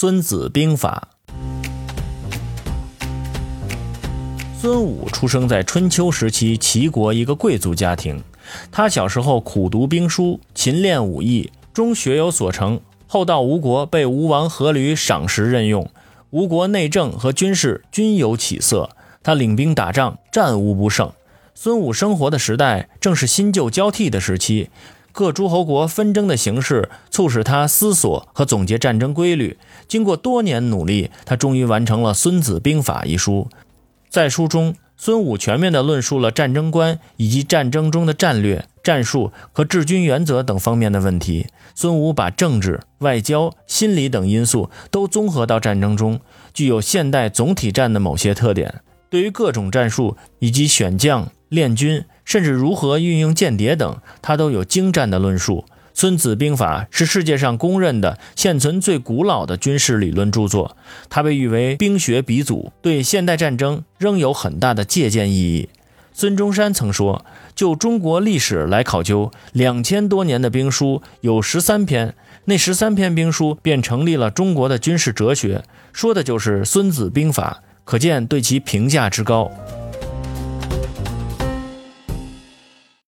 孙子兵法》。孙武出生在春秋时期齐国一个贵族家庭，他小时候苦读兵书，勤练武艺，终学有所成。后到吴国，被吴王阖闾赏识任用，吴国内政和军事均有起色。他领兵打仗，战无不胜。孙武生活的时代正是新旧交替的时期，各诸侯国纷争的形势促使他思索和总结战争规律。经过多年努力，他终于完成了《孙子兵法》一书。在书中，孙武全面地论述了战争观以及战争中的战略、战术和治军原则等方面的问题。孙武把政治、外交、心理等因素都综合到战争中，具有现代总体战的某些特点。对于各种战术以及选将、练军，甚至如何运用间谍等，他都有精湛的论述。《孙子兵法》是世界上公认的现存最古老的军事理论著作，它被誉为兵学鼻祖，对现代战争仍有很大的借鉴意义。孙中山曾说：“就中国历史来考究，两千多年的兵书有十三篇，那十三篇兵书便成立了中国的军事哲学，说的就是《孙子兵法》，可见对其评价之高。”